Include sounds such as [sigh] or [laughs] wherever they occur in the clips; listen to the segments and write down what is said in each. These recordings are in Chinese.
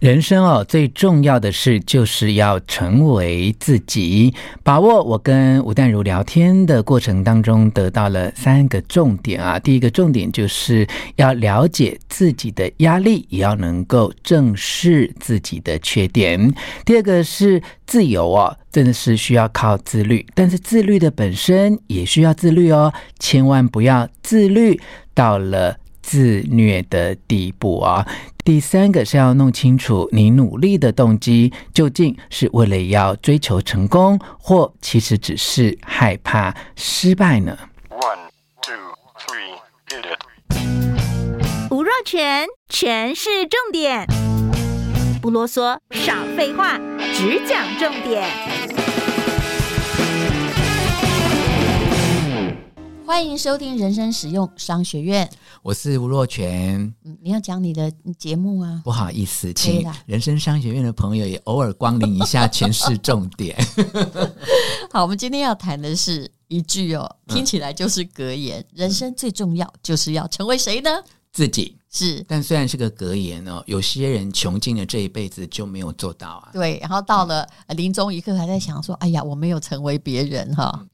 人生哦，最重要的事就是要成为自己。把握我跟吴淡如聊天的过程当中，得到了三个重点啊。第一个重点就是要了解自己的压力，也要能够正视自己的缺点。第二个是自由哦，真的是需要靠自律，但是自律的本身也需要自律哦，千万不要自律到了自虐的地步啊。第三个是要弄清楚你努力的动机究竟是为了要追求成功，或其实只是害怕失败呢？One, two, three, hit it. 吴若全，全是重点，不啰嗦，少废话，只讲重点。欢迎收听人生实用商学院，我是吴若泉。嗯，你要讲你的节目啊？不好意思，请人生商学院的朋友也偶尔光临一下，全是重点。[laughs] 好，我们今天要谈的是一句哦，听起来就是格言：嗯、人生最重要就是要成为谁呢？自己是。但虽然是个格言哦，有些人穷尽了这一辈子就没有做到啊。对，然后到了临终一刻，还在想说：“哎呀，我没有成为别人哈。”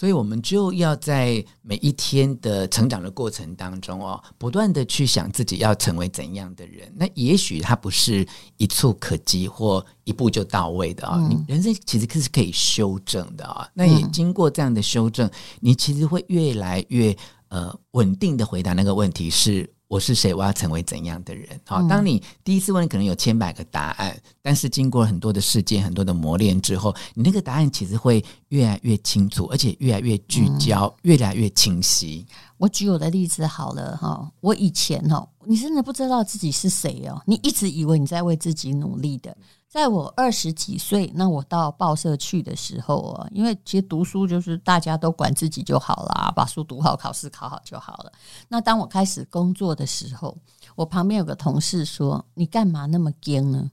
所以，我们就要在每一天的成长的过程当中哦，不断的去想自己要成为怎样的人。那也许它不是一蹴可及或一步就到位的啊。你人生其实是可以修正的啊。那也经过这样的修正，你其实会越来越呃稳定的回答那个问题是。我是谁？我要成为怎样的人？好，当你第一次问，可能有千百个答案，但是经过很多的事件、很多的磨练之后，你那个答案其实会越来越清楚，而且越来越聚焦，越来越清晰。我举我的例子好了哈，我以前哦，你真的不知道自己是谁哦，你一直以为你在为自己努力的。在我二十几岁，那我到报社去的时候啊，因为其实读书就是大家都管自己就好啦，把书读好，考试考好就好了。那当我开始工作的时候，我旁边有个同事说：“你干嘛那么惊呢？”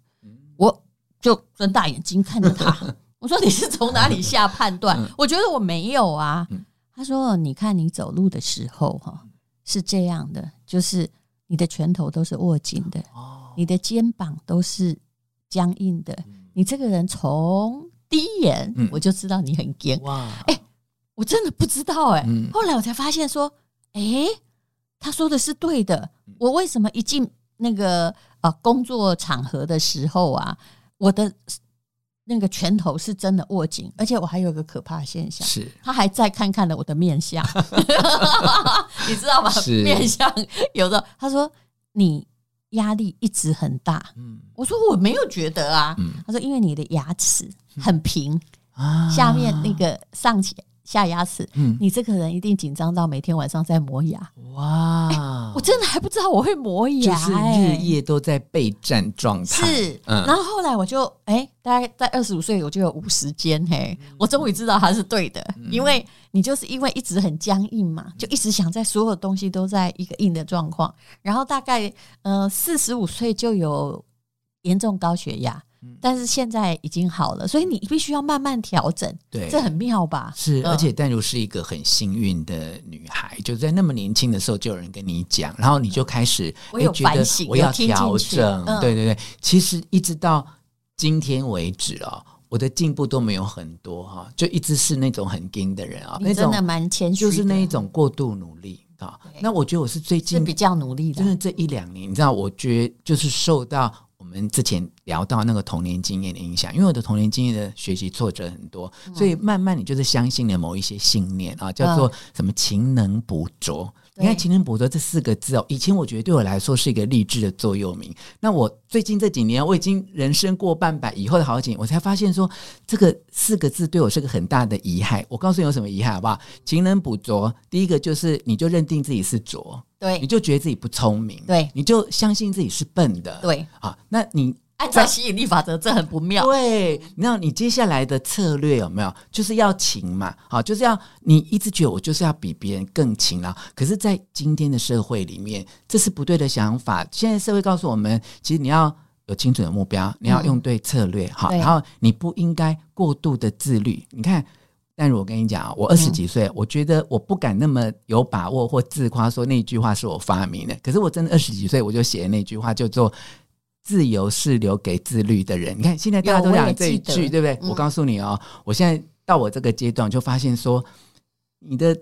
我就睁大眼睛看着他，[laughs] 我说：“你是从哪里下判断？”我觉得我没有啊。他说：“你看你走路的时候哈，是这样的，就是你的拳头都是握紧的，你的肩膀都是。”僵硬的，你这个人从第一眼我就知道你很坚。哇！哎，我真的不知道哎。后来我才发现说，哎，他说的是对的。我为什么一进那个呃工作场合的时候啊，我的那个拳头是真的握紧，而且我还有个可怕的现象，是他还再看看了我的面相，[laughs] 你知道吗？面相有的，他说你。压力一直很大，嗯，我说我没有觉得啊，嗯，他说因为你的牙齿很平，啊，下面那个上起。下牙齿，嗯，你这个人一定紧张到每天晚上在磨牙。哇、欸，[laughs] 我真的还不知道我会磨牙，就是日夜都在备战状态。是，嗯，然后后来我就，哎、欸，大概在二十五岁，我就有五十肩，嘿，我终于知道它是对的，嗯、因为你就是因为一直很僵硬嘛，就一直想在所有东西都在一个硬的状况，然后大概呃四十五岁就有严重高血压。但是现在已经好了，所以你必须要慢慢调整。对，这很妙吧？是，而且淡如是一个很幸运的女孩，就在那么年轻的时候就有人跟你讲，然后你就开始我有反省，我要调整。对对对，其实一直到今天为止哦，我的进步都没有很多哈，就一直是那种很硬的人啊，那种真的蛮谦虚，就是那一种过度努力啊。那我觉得我是最近比较努力的，真的这一两年，你知道，我觉得就是受到。我们之前聊到那个童年经验的影响，因为我的童年经验的学习挫折很多，所以慢慢你就是相信了某一些信念啊，叫做什么“勤能补拙”。你看“勤能补拙”这四个字哦，以前我觉得对我来说是一个励志的座右铭。那我最近这几年，我已经人生过半百以后的好景，我才发现说这个四个字对我是个很大的遗憾。我告诉你有什么遗憾好不好？“勤能补拙”，第一个就是你就认定自己是拙。对，你就觉得自己不聪明，对，你就相信自己是笨的，对啊。那你按照吸引力法则，这很不妙。对，那你接下来的策略有没有？就是要勤嘛，好，就是要你一直觉得我就是要比别人更勤劳。可是，在今天的社会里面，这是不对的想法。现在社会告诉我们，其实你要有清楚的目标，你要用对策略，好，然后你不应该过度的自律。你看。但是我跟你讲，我二十几岁，我觉得我不敢那么有把握或自夸说那句话是我发明的。可是我真的二十几岁，我就写了那句话，叫做“自由是留给自律的人。你看，现在大家都讲这一句，对不对？嗯、我告诉你哦，我现在到我这个阶段，就发现说，你的。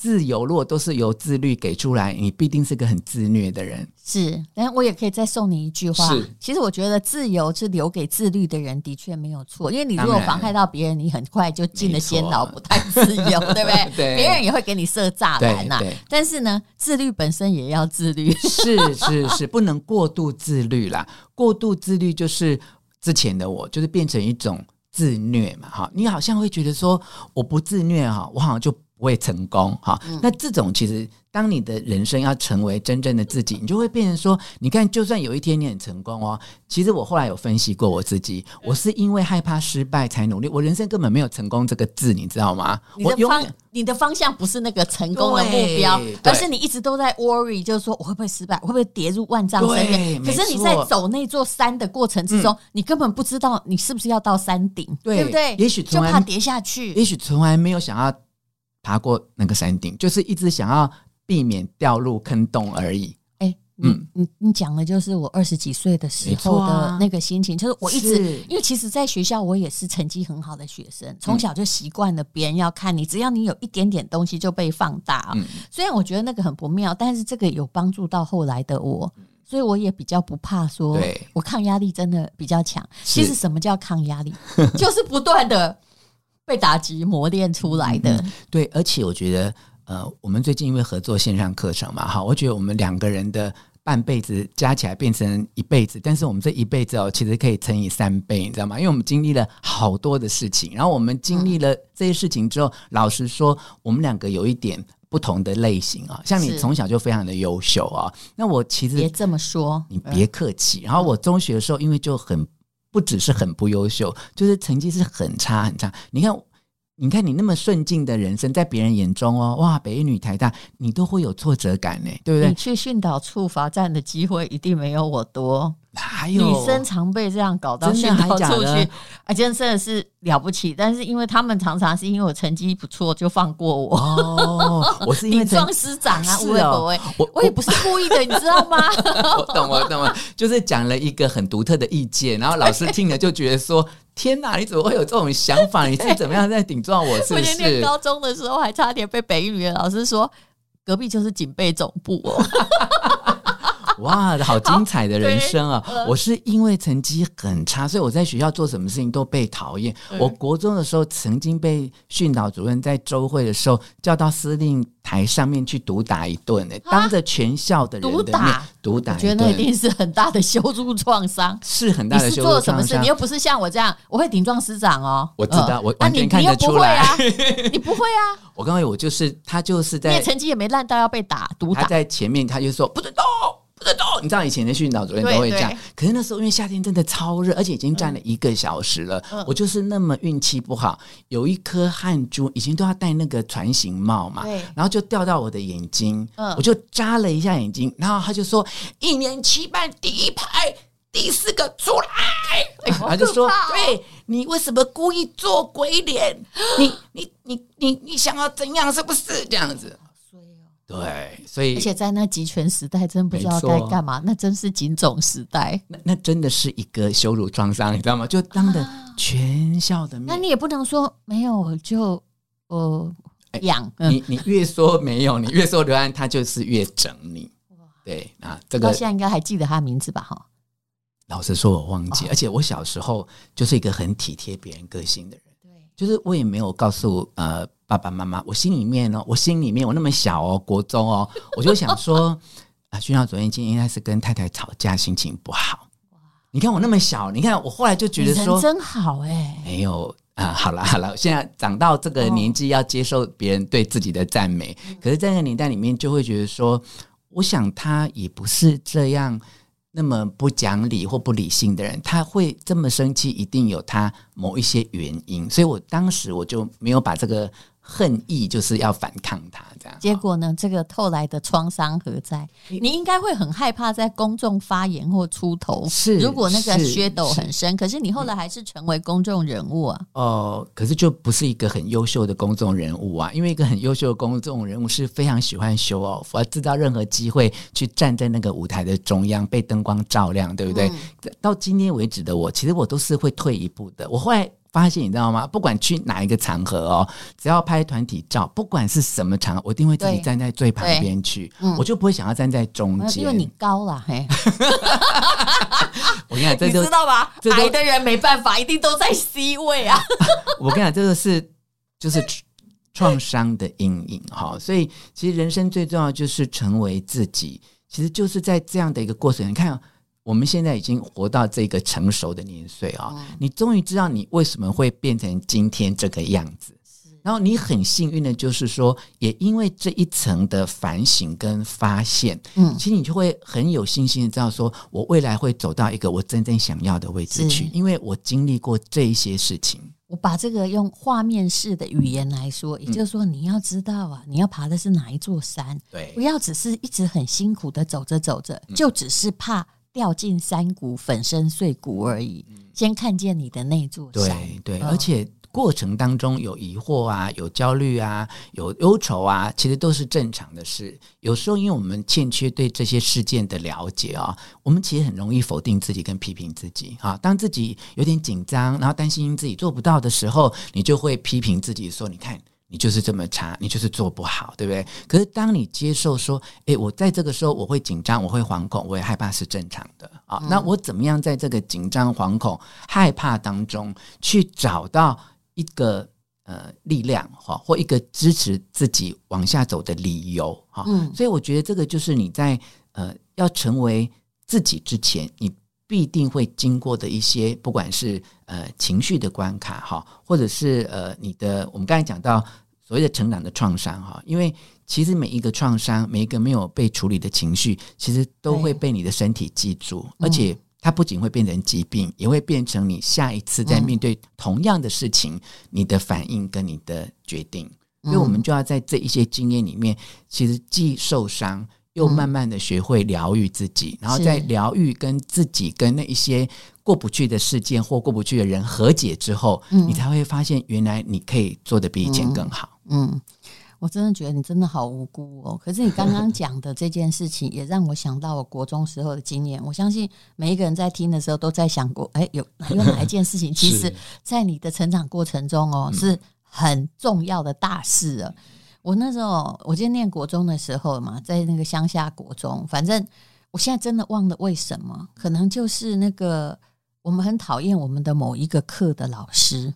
自由如果都是由自律给出来，你必定是个很自虐的人。是，但我也可以再送你一句话。是，其实我觉得自由是留给自律的人，的确没有错。因为你如果妨害到别人，你很快就进了监牢，不太自由，对不对？对，别人也会给你设栅栏呐。但是呢，自律本身也要自律。是是是，不能过度自律啦。过度自律就是之前的我，就是变成一种自虐嘛。哈，你好像会觉得说，我不自虐哈，我好像就。不会成功哈，那这种其实，当你的人生要成为真正的自己，你就会变成说，你看，就算有一天你很成功哦，其实我后来有分析过我自己，我是因为害怕失败才努力，我人生根本没有成功这个字，你知道吗？我的方，你的方向不是那个成功的目标，而是你一直都在 worry，就是说我会不会失败，会不会跌入万丈深渊？可是你在走那座山的过程之中，你根本不知道你是不是要到山顶，对不对？也许就怕跌下去，也许从来没有想要。爬过那个山顶，就是一直想要避免掉入坑洞而已。哎、欸，嗯，你你讲的就是我二十几岁的时候的那个心情，就是我一直，因为其实，在学校我也是成绩很好的学生，从小就习惯了别人要看你，只要你有一点点东西就被放大。嗯，虽然我觉得那个很不妙，但是这个有帮助到后来的我，所以我也比较不怕说，我抗压力真的比较强。其实什么叫抗压力？[laughs] 就是不断的。被打击磨练出来的。嗯，对，而且我觉得，呃，我们最近因为合作线上课程嘛，哈，我觉得我们两个人的半辈子加起来变成一辈子，但是我们这一辈子哦，其实可以乘以三倍，你知道吗？因为我们经历了好多的事情，然后我们经历了这些事情之后，嗯、老实说，我们两个有一点不同的类型啊，像你从小就非常的优秀啊，那我其实别这么说，你别客气。然后我中学的时候，因为就很。不只是很不优秀，就是成绩是很差很差。你看，你看你那么顺境的人生，在别人眼中哦，哇，北一女台大，你都会有挫折感呢，对不对？你去训导处罚站的机会一定没有我多。哪有女生常被这样搞到训导处去，啊，[laughs] 真的是了不起。但是因为他们常常是因为我成绩不错就放过我。哦，[laughs] 我是因为顶撞师长啊，是哦，我我也不是故意的，你知道吗？[laughs] 我懂，我懂了，就是讲了一个很独特的意见，然后老师听了就觉得说：天哪，你怎么会有这种想法？[laughs] 你是怎么样在顶撞我？[laughs] 是不是？我念高中的时候还差点被北语的老师说，隔壁就是警备总部哦。[laughs] 哇，好精彩的人生啊！我是因为成绩很差，所以我在学校做什么事情都被讨厌。我国中的时候曾经被训导主任在周会的时候叫到司令台上面去毒打一顿呢，当着全校的人的面毒打，毒打，我觉得那一定是很大的羞辱创伤，是很大的羞辱创伤。做什么事？你又不是像我这样，我会顶撞师长哦。我知道，我完全看得出来。[laughs] 你不会啊？我刚刚我就是他，就是在，你成绩也没烂到要被打毒打。他在前面，他就说不准动。你知道以前的训导主任都会这样，可是那时候因为夏天真的超热，而且已经站了一个小时了，嗯、我就是那么运气不好，有一颗汗珠，以前都要戴那个船型帽嘛，然后就掉到我的眼睛，嗯、我就眨了一下眼睛，然后他就说一年七班第一排第四个出来，哎、他就说对，你为什么故意做鬼脸？你你你你你想要怎样？是不是？这样子？对，所以而且在那集权时代，真不知道该干嘛。那真是警总时代，那那真的是一个羞辱创伤，你知道吗？就当着全校的面，啊、那你也不能说没有就呃养、你，你越说没有，你越说刘安，他就是越整你。对啊，这个到现在应该还记得他名字吧？哈，老实说，我忘记，哦、而且我小时候就是一个很体贴别人个性的人，对，就是我也没有告诉呃。爸爸妈妈，我心里面呢，我心里面我那么小哦，国中哦，[laughs] 我就想说啊，训导主任今天应该是跟太太吵架，心情不好。你看我那么小，你看我后来就觉得说真好哎，没有啊，好了好了，现在长到这个年纪，要接受别人对自己的赞美，哦、可是，在那个年代里面，就会觉得说，我想他也不是这样。那么不讲理或不理性的人，他会这么生气，一定有他某一些原因。所以我当时我就没有把这个恨意，就是要反抗他这样。结果呢，这个后来的创伤何在？你应该会很害怕在公众发言或出头。是，如果那个噱头很深，可是你后来还是成为公众人物啊。哦、呃，可是就不是一个很优秀的公众人物啊，因为一个很优秀的公众人物是非常喜欢 show off，而制造任何机会去站在那个舞台的中央，被灯光照亮，对不对？嗯、到今天为止的我，其实我都是会退一步的。我后来。发现你知道吗？不管去哪一个场合哦，只要拍团体照，不管是什么场合，我一定会自己站在最旁边去，嗯、我就不会想要站在中间，因为你高了。嘿，[laughs] 我跟你讲，你知道吧？矮的人没办法，一定都在 C 位啊。[laughs] 我跟你讲，这个是就是创伤的阴影哈。所以其实人生最重要就是成为自己，其实就是在这样的一个过程。你看。我们现在已经活到这个成熟的年岁啊，嗯、你终于知道你为什么会变成今天这个样子。然后你很幸运的就是说，也因为这一层的反省跟发现，嗯，其实你就会很有信心的知道说，我未来会走到一个我真正想要的位置去，因为我经历过这一些事情。我把这个用画面式的语言来说，也就是说，你要知道啊，你要爬的是哪一座山，对，不要只是一直很辛苦的走着走着，就只是怕。掉进山谷，粉身碎骨而已。先看见你的那座山，对对，而且过程当中有疑惑啊，有焦虑啊，有忧愁啊，其实都是正常的事。有时候，因为我们欠缺对这些事件的了解啊，我们其实很容易否定自己跟批评自己啊。当自己有点紧张，然后担心自己做不到的时候，你就会批评自己说：“你看。”你就是这么差，你就是做不好，对不对？可是当你接受说，诶，我在这个时候我会紧张，我会惶恐，我也害怕是正常的啊。嗯、那我怎么样在这个紧张、惶恐、害怕当中去找到一个呃力量哈，或一个支持自己往下走的理由哈？嗯，所以我觉得这个就是你在呃要成为自己之前，你必定会经过的一些，不管是呃情绪的关卡哈，或者是呃你的我们刚才讲到所谓的成长的创伤哈，因为其实每一个创伤，每一个没有被处理的情绪，其实都会被你的身体记住，而且它不仅会变成疾病，也会变成你下一次在面对同样的事情，嗯、你的反应跟你的决定。所以我们就要在这一些经验里面，其实既受伤。又慢慢的学会疗愈自己，嗯、然后在疗愈跟自己跟那一些过不去的事件或过不去的人和解之后，嗯、你才会发现原来你可以做得比以前更好。嗯，嗯，我真的觉得你真的好无辜哦。可是你刚刚讲的这件事情，也让我想到我国中时候的经验。我相信每一个人在听的时候都在想过，哎，有 [laughs] 有哪一件事情，其实在你的成长过程中哦，是很重要的大事啊。我那时候，我今天念国中的时候嘛，在那个乡下国中，反正我现在真的忘了为什么，可能就是那个我们很讨厌我们的某一个课的老师，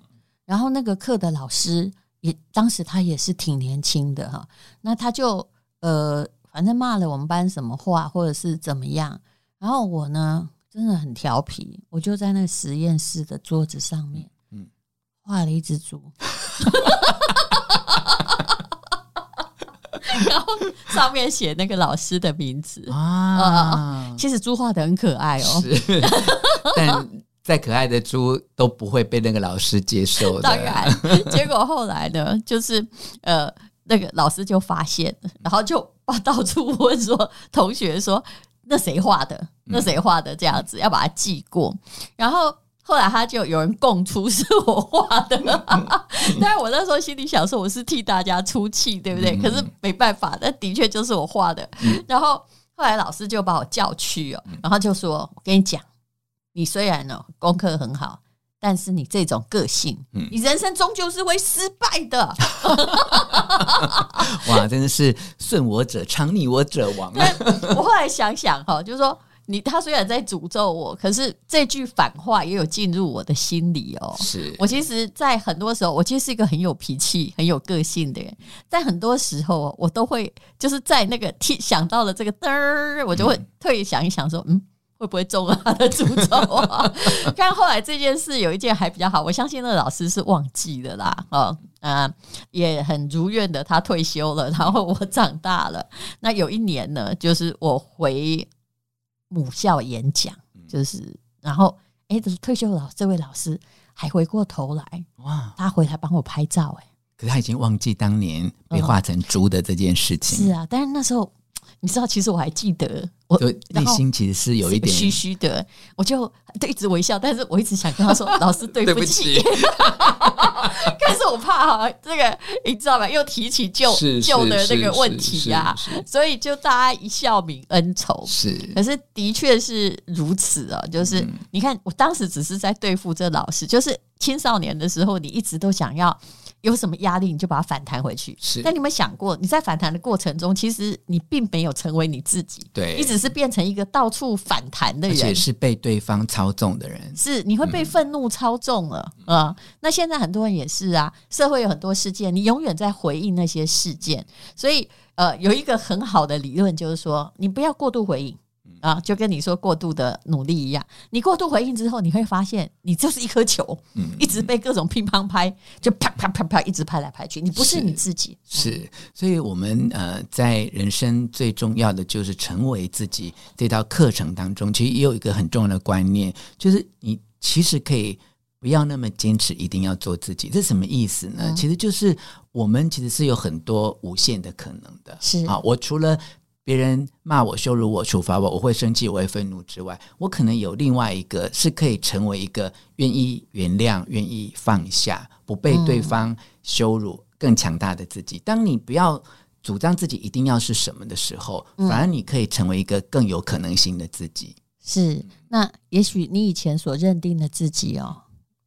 然后那个课的老师也当时他也是挺年轻的哈，那他就呃，反正骂了我们班什么话，或者是怎么样，然后我呢真的很调皮，我就在那个实验室的桌子上面，嗯，画了一只猪。[laughs] 然后上面写那个老师的名字啊，其实猪画的很可爱哦，是，但再可爱的猪都不会被那个老师接受的。当然，结果后来呢，就是呃，那个老师就发现，然后就把到处问说，同学说那谁画的？那谁画的？这样子要把它记过，然后。后来他就有人供出是我画的，[laughs] 但是我那时候心里想说我是替大家出气，对不对？可是没办法，那的确就是我画的。然后后来老师就把我叫去哦，然后就说：“我跟你讲，你虽然呢功课很好，但是你这种个性，你人生终究是会失败的。[laughs] ”哇，真的是顺我者昌，逆我者亡啊！我后来想想哈，就是说。你他虽然在诅咒我，可是这句反话也有进入我的心里哦。是我其实，在很多时候，我其实是一个很有脾气、很有个性的人。在很多时候，我都会就是在那个听想到了这个嘚儿，我就会特意想一想说，嗯，会不会中了他的诅咒啊？[laughs] 但后来这件事有一件还比较好，我相信那个老师是忘记了啦。哦，啊，也很如愿的，他退休了，然后我长大了。那有一年呢，就是我回。母校演讲，就是，然后，哎，这是退休老这位老师还回过头来，哇，他回来帮我拍照，哎，可是他已经忘记当年被画成猪的这件事情。是啊，但是那时候。[tsk] 你知道，其实我还记得，我内心其实是有一点虚虚的，我就对一直微笑，但是我一直想跟他说：“ [laughs] 老师，对不起。” [laughs] [laughs] 我怕哈，这个你知道吧？又提起旧旧的那个问题啊，所以就大家一笑泯恩仇。是，可是的确是如此啊，就是、嗯、你看，我当时只是在对付这老师，就是青少年的时候，你一直都想要。有什么压力，你就把它反弹回去。是，但你有没有想过，你在反弹的过程中，其实你并没有成为你自己。对，你只是变成一个到处反弹的人，而且是被对方操纵的人。是，你会被愤怒操纵了啊！那现在很多人也是啊，社会有很多事件，你永远在回应那些事件。所以，呃，有一个很好的理论，就是说，你不要过度回应。啊，就跟你说过度的努力一样，你过度回应之后，你会发现你就是一颗球，嗯，一直被各种乒乓拍，就啪啪啪啪一直拍来拍去，你不是你自己。是，是，所以我们呃，在人生最重要的就是成为自己这道课程当中，其实也有一个很重要的观念，就是你其实可以不要那么坚持，一定要做自己。这什么意思呢？嗯，其实就是我们其实是有很多无限的可能的。是啊，我除了。别人骂我、羞辱我、处罚我，我会生气，我会愤怒之外，我可能有另外一个是可以成为一个愿意原谅、愿意放下、不被对方羞辱、更强大的自己。当你不要主张自己一定要是什么的时候，反而你可以成为一个更有可能性的自己。是，那也许你以前所认定的自己哦，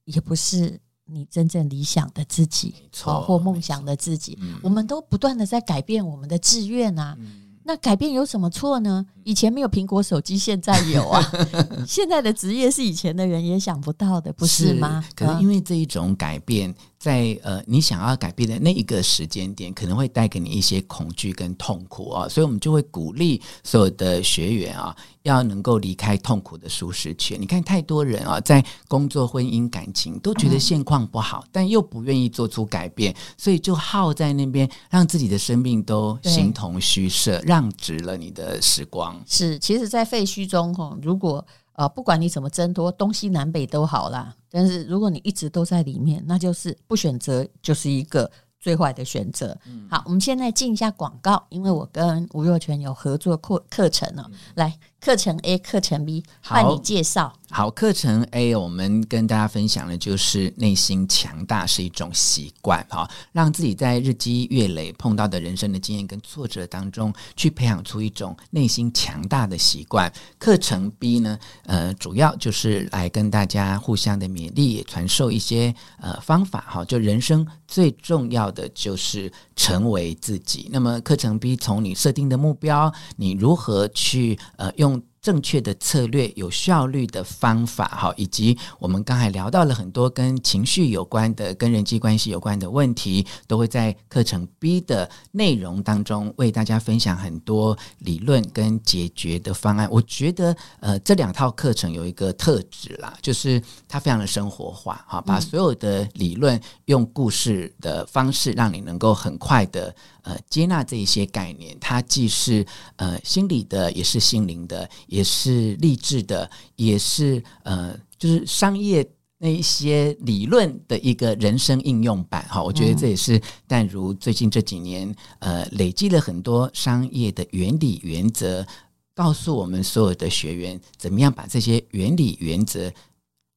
也不是你真正理想的自己，错，或梦想的自己。我们都不断的在改变我们的志愿啊。那改变有什么错呢？以前没有苹果手机，现在有啊。[laughs] 现在的职业是以前的人也想不到的，不是吗？是，可能因为这一种改变。在呃，你想要改变的那一个时间点，可能会带给你一些恐惧跟痛苦啊，所以我们就会鼓励所有的学员啊，要能够离开痛苦的舒适圈。你看，太多人啊，在工作、婚姻、感情都觉得现况不好，嗯，但又不愿意做出改变，所以就耗在那边，让自己的生命都形同虚设，让直了你的时光。是，其实，在废墟中，哈，如果呃，不管你怎么挣脱，东西南北都好啦。但是如果你一直都在里面，那就是不选择，就是一个最坏的选择。嗯。好，我们现在进一下广告，因为我跟吴若泉有合作课课程呢，来。课程 A，课程 B，换你介绍。好，课程 A，我们跟大家分享的就是内心强大是一种习惯，哈，让自己在日积月累碰到的人生的经验跟挫折当中，去培养出一种内心强大的习惯。课程 B 呢，呃，主要就是来跟大家互相的勉励，传授一些呃方法，哈，就人生最重要的就是成为自己。那么课程 B 从你设定的目标，你如何去呃用。正确的策略、有效率的方法，哈，以及我们刚才聊到了很多跟情绪有关的、跟人际关系有关的问题，都会在课程 B 的内容当中为大家分享很多理论跟解决的方案。我觉得，呃，这两套课程有一个特质啦，就是它非常的生活化，哈，把所有的理论用故事的方式，让你能够很快的。呃，接纳这一些概念，它既是呃心理的，也是心灵的，也是励志的，也是呃，就是商业那一些理论的一个人生应用版。哈，我觉得这也是淡如最近这几年呃累积了很多商业的原理原则，告诉我们所有的学员怎么样把这些原理原则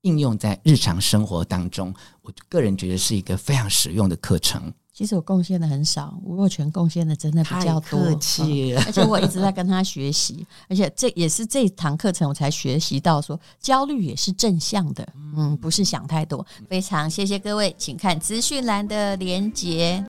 应用在日常生活当中。我个人觉得是一个非常实用的课程。其实我贡献的很少，吴若权贡献的真的比较多。客气、嗯，[laughs] 而且我一直在跟他学习，而且这也是这堂课程我才学习到说，焦虑也是正向的，嗯，不是想太多。非常谢谢各位，请看资讯栏的连结。